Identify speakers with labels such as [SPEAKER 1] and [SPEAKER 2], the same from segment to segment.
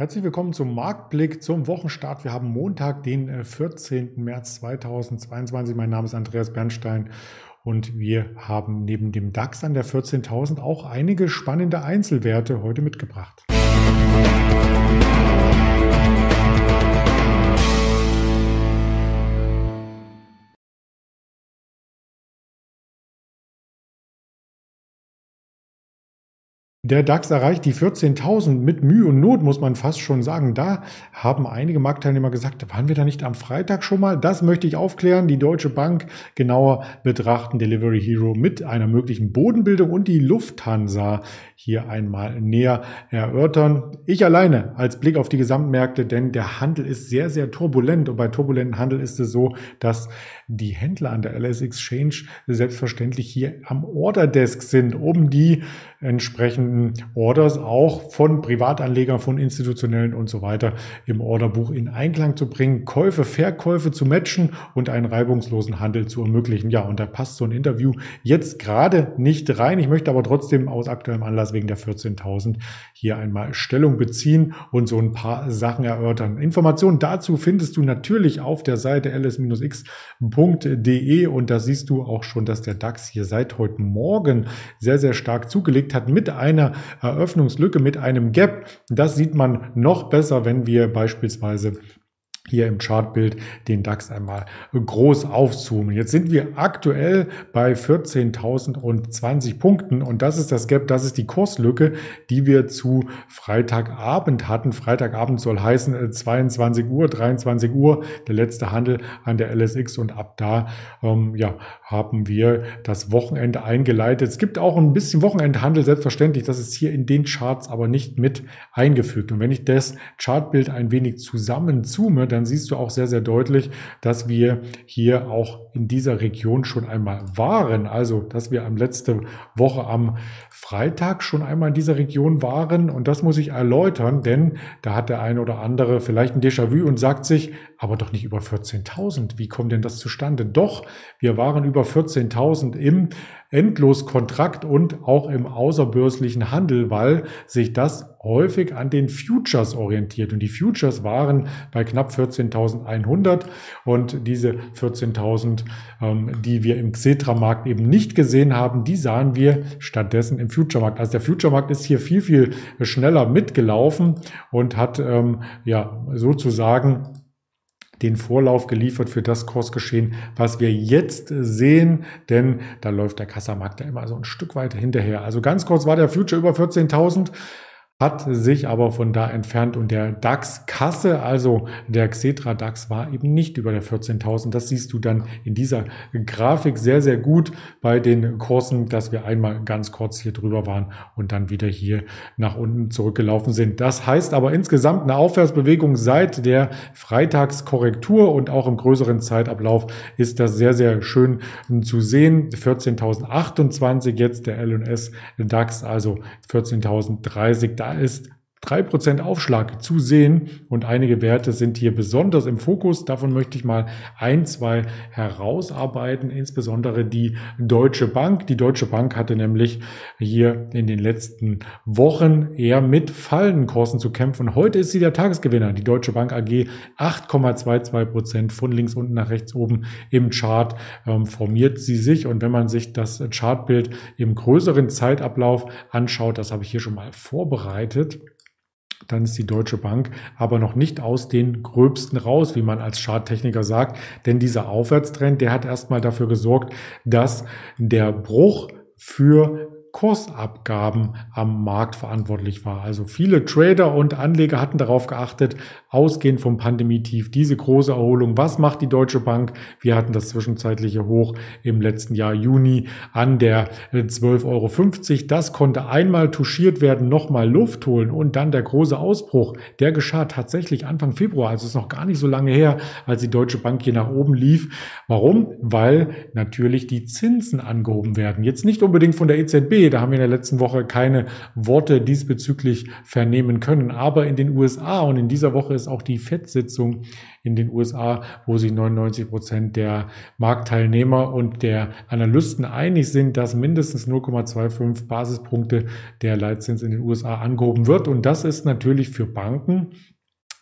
[SPEAKER 1] Herzlich willkommen zum Marktblick zum Wochenstart. Wir haben Montag, den 14. Äh, März 2022. Mein Name ist Andreas Bernstein und wir haben neben dem DAX an der 14.000 auch einige spannende Einzelwerte heute mitgebracht. Der DAX erreicht die 14.000 mit Mühe und Not, muss man fast schon sagen. Da haben einige Marktteilnehmer gesagt, waren wir da nicht am Freitag schon mal? Das möchte ich aufklären. Die Deutsche Bank genauer betrachten, Delivery Hero mit einer möglichen Bodenbildung und die Lufthansa hier einmal näher erörtern. Ich alleine als Blick auf die Gesamtmärkte, denn der Handel ist sehr, sehr turbulent und bei turbulenten Handel ist es so, dass die Händler an der LS Exchange selbstverständlich hier am Orderdesk sind, um die entsprechenden Orders auch von Privatanlegern, von institutionellen und so weiter im Orderbuch in Einklang zu bringen, Käufe, Verkäufe zu matchen und einen reibungslosen Handel zu ermöglichen. Ja, und da passt so ein Interview jetzt gerade nicht rein. Ich möchte aber trotzdem aus aktuellem Anlass wegen der 14.000 hier einmal Stellung beziehen und so ein paar Sachen erörtern. Informationen dazu findest du natürlich auf der Seite ls-x.de und da siehst du auch schon, dass der DAX hier seit heute Morgen sehr, sehr stark zugelegt gelegt hat mit einer Eröffnungslücke, mit einem Gap. Das sieht man noch besser, wenn wir beispielsweise hier im Chartbild den DAX einmal groß aufzoomen. Jetzt sind wir aktuell bei 14.020 Punkten und das ist das Gap, das ist die Kurslücke, die wir zu Freitagabend hatten. Freitagabend soll heißen 22 äh, Uhr, 23 Uhr, der letzte Handel an der LSX und ab da ähm, ja, haben wir das Wochenende eingeleitet. Es gibt auch ein bisschen Wochenendhandel, selbstverständlich, das ist hier in den Charts aber nicht mit eingefügt. Und wenn ich das Chartbild ein wenig zusammenzoome, dann dann siehst du auch sehr, sehr deutlich, dass wir hier auch in dieser Region schon einmal waren. Also, dass wir am letzte Woche am Freitag schon einmal in dieser Region waren. Und das muss ich erläutern, denn da hat der eine oder andere vielleicht ein Déjà-vu und sagt sich, aber doch nicht über 14.000. Wie kommt denn das zustande? Doch, wir waren über 14.000 im Endloskontrakt und auch im außerbörslichen Handel, weil sich das häufig an den Futures orientiert. Und die Futures waren bei knapp 14.100 und diese 14.000, ähm, die wir im Xetra-Markt eben nicht gesehen haben, die sahen wir stattdessen im Future-Markt. Also der Future-Markt ist hier viel, viel schneller mitgelaufen und hat ähm, ja sozusagen den Vorlauf geliefert für das Kursgeschehen, was wir jetzt sehen, denn da läuft der Kassamarkt ja immer so ein Stück weit hinterher. Also ganz kurz war der Future über 14.000 hat sich aber von da entfernt und der DAX-Kasse, also der Xetra DAX, war eben nicht über der 14.000. Das siehst du dann in dieser Grafik sehr, sehr gut bei den Kursen, dass wir einmal ganz kurz hier drüber waren und dann wieder hier nach unten zurückgelaufen sind. Das heißt aber insgesamt eine Aufwärtsbewegung seit der Freitagskorrektur und auch im größeren Zeitablauf ist das sehr, sehr schön zu sehen. 14.028 jetzt der L&S DAX, also 14.030. Da ist 3% Aufschlag zu sehen und einige Werte sind hier besonders im Fokus. Davon möchte ich mal ein, zwei herausarbeiten, insbesondere die Deutsche Bank. Die Deutsche Bank hatte nämlich hier in den letzten Wochen eher mit fallenden Kursen zu kämpfen. Heute ist sie der Tagesgewinner. Die Deutsche Bank AG 8,22% von links unten nach rechts oben im Chart ähm, formiert sie sich. Und wenn man sich das Chartbild im größeren Zeitablauf anschaut, das habe ich hier schon mal vorbereitet, dann ist die Deutsche Bank aber noch nicht aus den Gröbsten raus, wie man als Charttechniker sagt. Denn dieser Aufwärtstrend, der hat erstmal dafür gesorgt, dass der Bruch für Kursabgaben am Markt verantwortlich war. Also viele Trader und Anleger hatten darauf geachtet, ausgehend vom Pandemietief, diese große Erholung. Was macht die Deutsche Bank? Wir hatten das zwischenzeitliche Hoch im letzten Jahr Juni an der 12,50 Euro. Das konnte einmal touchiert werden, nochmal Luft holen und dann der große Ausbruch. Der geschah tatsächlich Anfang Februar. Also ist noch gar nicht so lange her, als die Deutsche Bank hier nach oben lief. Warum? Weil natürlich die Zinsen angehoben werden. Jetzt nicht unbedingt von der EZB, Da haben wir in der letzten Woche keine Worte diesbezüglich vernehmen können. Aber in den USA und in dieser Woche ist auch die FED-Sitzung in den USA, wo sich 99 Prozent der Marktteilnehmer und der Analysten einig sind, dass mindestens 0,25 Basispunkte der Leitzins in den USA angehoben wird. Und das ist natürlich für Banken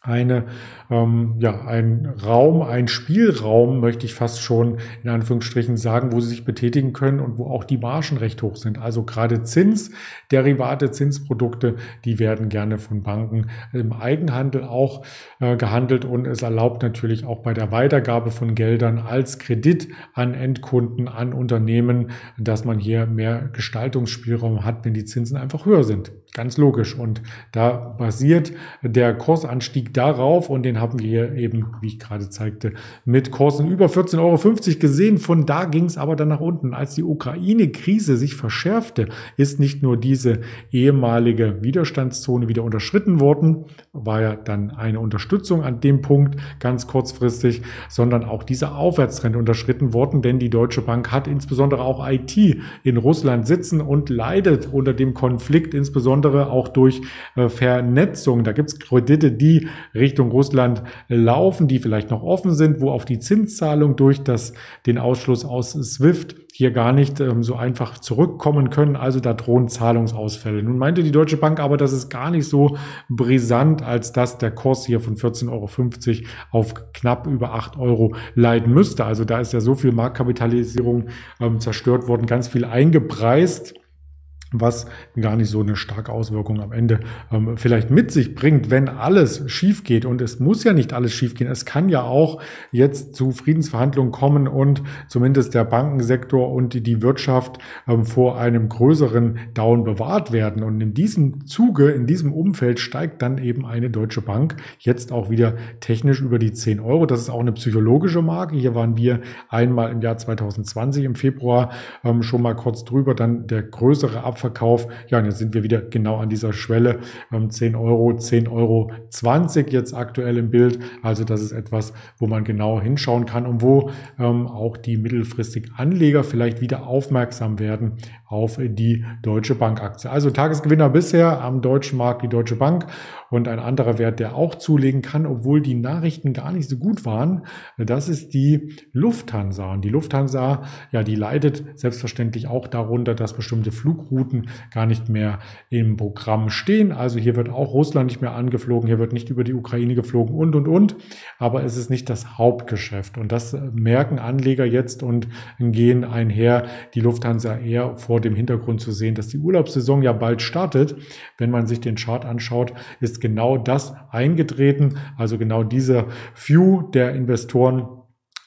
[SPEAKER 1] eine, ähm, ja, ein Raum, ein Spielraum, möchte ich fast schon in Anführungsstrichen sagen, wo sie sich betätigen können und wo auch die Margen recht hoch sind. Also gerade Zinsderivate, Zinsprodukte, die werden gerne von Banken im Eigenhandel auch äh, gehandelt und es erlaubt natürlich auch bei der Weitergabe von Geldern als Kredit an Endkunden, an Unternehmen, dass man hier mehr Gestaltungsspielraum hat, wenn die Zinsen einfach höher sind. Ganz logisch. Und da basiert der Kursanstieg darauf und den haben wir eben, wie ich gerade zeigte, mit Kursen über 14,50 Euro gesehen. Von da ging es aber dann nach unten. Als die Ukraine-Krise sich verschärfte, ist nicht nur diese ehemalige Widerstandszone wieder unterschritten worden, war ja dann eine Unterstützung an dem Punkt ganz kurzfristig, sondern auch dieser Aufwärtstrend unterschritten worden, denn die Deutsche Bank hat insbesondere auch IT in Russland sitzen und leidet unter dem Konflikt, insbesondere auch durch äh, Vernetzung. Da gibt es Kredite, die Richtung Russland laufen, die vielleicht noch offen sind, wo auf die Zinszahlung durch das, den Ausschluss aus SWIFT hier gar nicht ähm, so einfach zurückkommen können. Also da drohen Zahlungsausfälle. Nun meinte die Deutsche Bank aber, das ist gar nicht so brisant, als dass der Kurs hier von 14,50 Euro auf knapp über 8 Euro leiden müsste. Also da ist ja so viel Marktkapitalisierung ähm, zerstört worden, ganz viel eingepreist was gar nicht so eine starke Auswirkung am Ende ähm, vielleicht mit sich bringt, wenn alles schief geht. Und es muss ja nicht alles schief gehen. Es kann ja auch jetzt zu Friedensverhandlungen kommen und zumindest der Bankensektor und die, Wirtschaft ähm, vor einem größeren Down bewahrt werden. Und in diesem Zuge, in diesem Umfeld steigt dann eben eine Deutsche Bank jetzt auch wieder technisch über die 10 Euro. Das ist auch eine psychologische Marke. Hier waren wir einmal im Jahr 2020 im Februar ähm, schon mal kurz drüber. Dann der größere Abfall Abverkauf. Ja, und jetzt sind wir wieder genau an dieser Schwelle. 10 Euro, 10 Euro 20 jetzt aktuell im Bild. Also das ist etwas, wo man genau hinschauen kann und wo ähm, auch die mittelfristig Anleger vielleicht wieder aufmerksam werden auf die Deutsche Bank Aktie. Also Tagesgewinner bisher am deutschen Markt die Deutsche Bank und ein anderer Wert, der auch zulegen kann, obwohl die Nachrichten gar nicht so gut waren, das ist die Lufthansa. Und die Lufthansa, ja, die leidet selbstverständlich auch darunter, dass bestimmte Flugrouten gar nicht mehr im Programm stehen. Also hier wird auch Russland nicht mehr angeflogen, hier wird nicht über die Ukraine geflogen und, und, und. Aber es ist nicht das Hauptgeschäft. Und das merken Anleger jetzt und gehen einher, die Lufthansa eher vor dem Hintergrund zu sehen, dass die Urlaubssaison ja bald startet. Wenn man sich den Chart anschaut, ist genau das eingetreten. Also genau dieser View der Investoren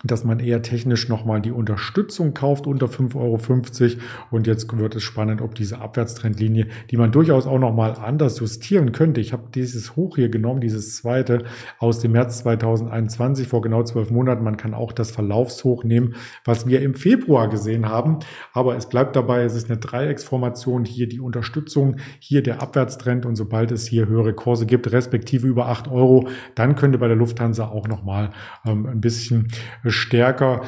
[SPEAKER 1] dass man eher technisch nochmal die Unterstützung kauft unter 5,50 Euro. Und jetzt wird es spannend, ob diese Abwärtstrendlinie, die man durchaus auch nochmal anders justieren könnte. Ich habe dieses Hoch hier genommen, dieses zweite aus dem März 2021 vor genau zwölf Monaten. Man kann auch das Verlaufshoch nehmen, was wir im Februar gesehen haben. Aber es bleibt dabei, es ist eine Dreiecksformation. Hier die Unterstützung, hier der Abwärtstrend. Und sobald es hier höhere Kurse gibt, respektive über 8 Euro, dann könnte bei der Lufthansa auch nochmal ähm, ein bisschen stärker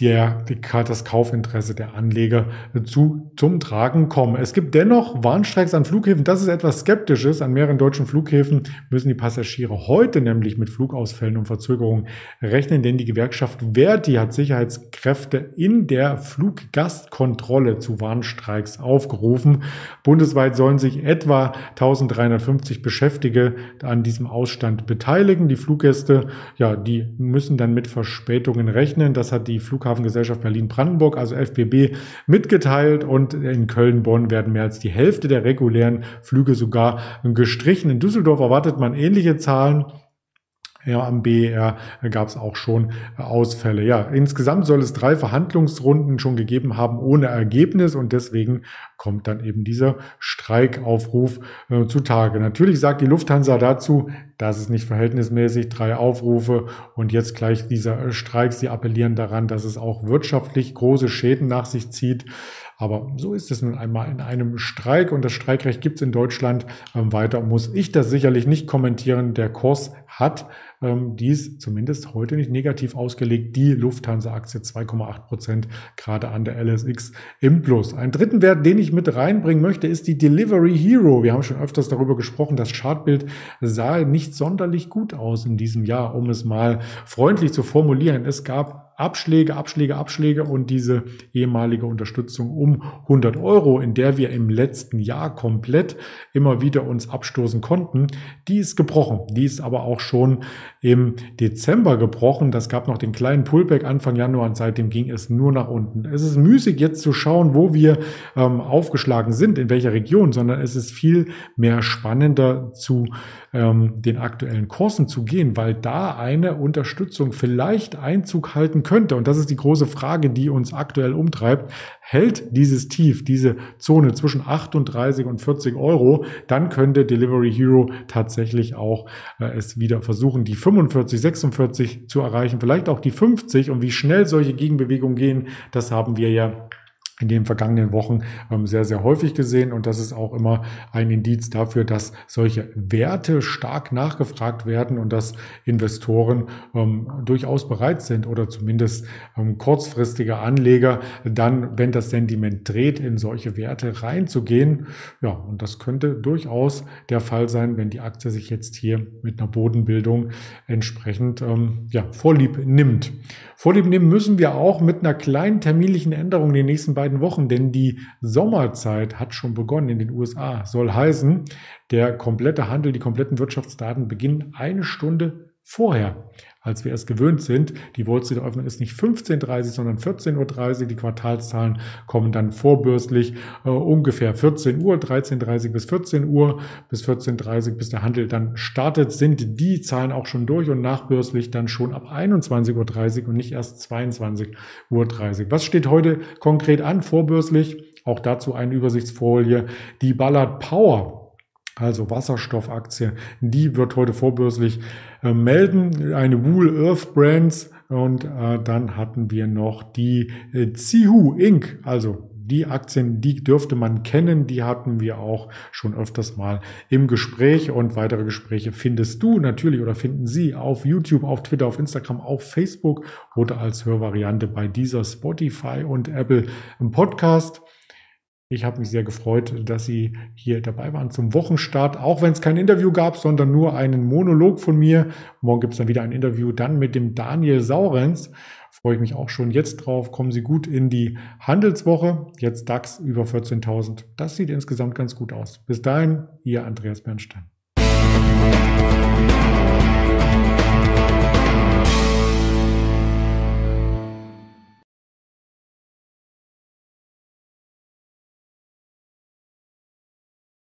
[SPEAKER 1] der, das Kaufinteresse der Anleger zu, zum Tragen kommen. Es gibt dennoch Warnstreiks an Flughäfen. Das ist etwas Skeptisches. An mehreren deutschen Flughäfen müssen die Passagiere heute nämlich mit Flugausfällen und Verzögerungen rechnen, denn die Gewerkschaft Verdi hat Sicherheitskräfte in der Fluggastkontrolle zu Warnstreiks aufgerufen. Bundesweit sollen sich etwa 1350 Beschäftigte an diesem Ausstand beteiligen. Die Fluggäste, ja, die müssen dann mit Verspätungen rechnen. Das hat die Flug Flughafengesellschaft Berlin-Brandenburg, also FBB, mitgeteilt und in Köln-Bonn werden mehr als die Hälfte der regulären Flüge sogar gestrichen. In Düsseldorf erwartet man ähnliche Zahlen. Ja, am BER gab es auch schon Ausfälle. Ja, insgesamt soll es drei Verhandlungsrunden schon gegeben haben ohne Ergebnis und deswegen kommt dann eben dieser Streikaufruf äh, zutage. Natürlich sagt die Lufthansa dazu, das ist nicht verhältnismäßig, drei Aufrufe und jetzt gleich dieser Streik. Sie appellieren daran, dass es auch wirtschaftlich große Schäden nach sich zieht. Aber so ist es nun einmal in einem Streik und das Streikrecht gibt es in Deutschland. Ähm, weiter muss ich das sicherlich nicht kommentieren. Der Kurs hat ähm, dies zumindest heute nicht negativ ausgelegt. Die Lufthansa-Aktie 2,8 Prozent gerade an der LSX im Plus. Ein dritten Wert, den ich mit reinbringen möchte, ist die Delivery Hero. Wir haben schon öfters darüber gesprochen. Das Chartbild sah nicht sonderlich gut aus in diesem Jahr, um es mal freundlich zu formulieren. Es gab Abschläge, Abschläge, Abschläge und diese ehemalige Unterstützung um 100 Euro, in der wir im letzten Jahr komplett immer wieder uns abstoßen konnten, die ist gebrochen. Die ist aber auch schon im Dezember gebrochen. Das gab noch den kleinen Pullback Anfang Januar und seitdem ging es nur nach unten. Es ist müßig jetzt zu schauen, wo wir ähm, aufgeschlagen sind, in welcher Region, sondern es ist viel mehr spannender zu ähm, den aktuellen Kursen zu gehen, weil da eine Unterstützung vielleicht Einzug halten könnte. Und das ist die große Frage, die uns aktuell umtreibt. Hält dieses Tief, diese Zone zwischen 38 und 40 Euro, dann könnte Delivery Hero tatsächlich auch äh, es wieder versuchen, die 45, 46 zu erreichen, vielleicht auch die 50. Und wie schnell solche Gegenbewegungen gehen, das haben wir ja in den vergangenen Wochen ähm, sehr, sehr häufig gesehen. Und das ist auch immer ein Indiz dafür, dass solche Werte stark nachgefragt werden und dass Investoren ähm, durchaus bereit sind oder zumindest ähm, kurzfristige Anleger dann, wenn das Sentiment dreht, in solche Werte reinzugehen. Ja, und das könnte durchaus der Fall sein, wenn die Aktie sich jetzt hier mit einer Bodenbildung entsprechend ja, Vorlieb nimmt. Vorlieb nehmen müssen wir auch mit einer kleinen terminlichen Änderung in den nächsten beiden Wochen, denn die Sommerzeit hat schon begonnen in den USA. Soll heißen, der komplette Handel, die kompletten Wirtschaftsdaten beginnen eine Stunde vorher als wir es gewöhnt sind. Die Wall Street Eröffnung ist nicht 15.30 sondern 14.30 Uhr. Die Quartalszahlen kommen dann vorbürstlich äh, ungefähr 14 Uhr, 13.30 bis 14 Uhr, bis 14.30 bis der Handel dann startet, sind die Zahlen auch schon durch und nachbürstlich dann schon ab 21.30 Uhr und nicht erst 22.30 Uhr. Was steht heute konkret an, vorbürstlich? Auch dazu eine Übersichtsfolie. Die Ballard Power also Wasserstoffaktie, die wird heute vorbörslich äh, melden. Eine Wool Earth Brands und äh, dann hatten wir noch die äh, Zihu Inc., also die Aktien, die dürfte man kennen, die hatten wir auch schon öfters mal im Gespräch und weitere Gespräche findest du natürlich oder finden Sie auf YouTube, auf Twitter, auf Instagram, auf Facebook oder als Hörvariante bei dieser Spotify und Apple im Podcast. Ich habe mich sehr gefreut, dass Sie hier dabei waren zum Wochenstart, auch wenn es kein Interview gab, sondern nur einen Monolog von mir. Morgen gibt es dann wieder ein Interview, dann mit dem Daniel Saurenz. Freue ich mich auch schon jetzt drauf. Kommen Sie gut in die Handelswoche. Jetzt DAX über 14.000. Das sieht insgesamt ganz gut aus. Bis dahin, Ihr Andreas Bernstein.